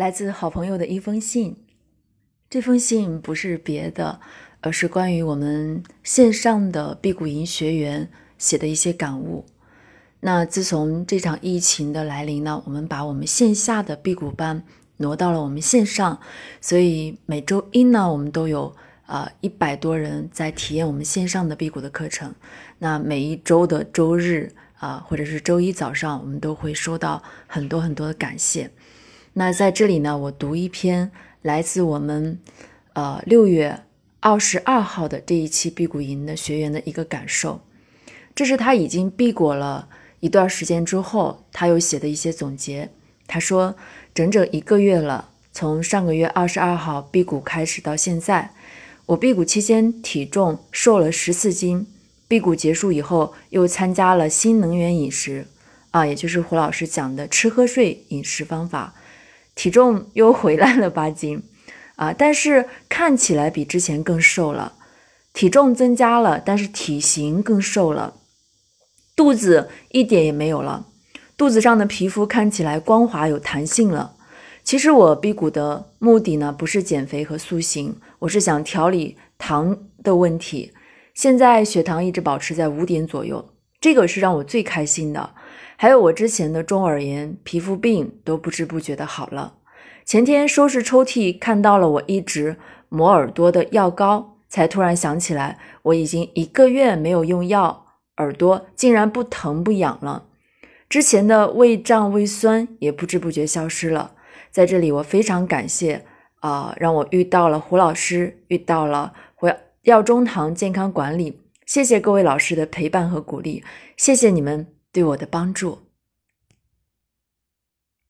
来自好朋友的一封信。这封信不是别的，而是关于我们线上的辟谷营学员写的一些感悟。那自从这场疫情的来临呢，我们把我们线下的辟谷班挪到了我们线上，所以每周一呢，我们都有啊一百多人在体验我们线上的辟谷的课程。那每一周的周日啊，或者是周一早上，我们都会收到很多很多的感谢。那在这里呢，我读一篇来自我们呃六月二十二号的这一期辟谷营的学员的一个感受。这是他已经辟谷了一段时间之后，他又写的一些总结。他说，整整一个月了，从上个月二十二号辟谷开始到现在，我辟谷期间体重瘦了十四斤。辟谷结束以后，又参加了新能源饮食，啊，也就是胡老师讲的吃喝睡饮食方法，体重又回来了八斤，啊，但是看起来比之前更瘦了，体重增加了，但是体型更瘦了，肚子一点也没有了，肚子上的皮肤看起来光滑有弹性了。其实我辟谷的目的呢，不是减肥和塑形，我是想调理糖的问题。现在血糖一直保持在五点左右，这个是让我最开心的。还有我之前的中耳炎、皮肤病都不知不觉的好了。前天收拾抽屉看到了我一直磨耳朵的药膏，才突然想起来，我已经一个月没有用药，耳朵竟然不疼不痒了。之前的胃胀胃酸也不知不觉消失了。在这里，我非常感谢啊，让我遇到了胡老师，遇到了胡。药中堂健康管理，谢谢各位老师的陪伴和鼓励，谢谢你们对我的帮助。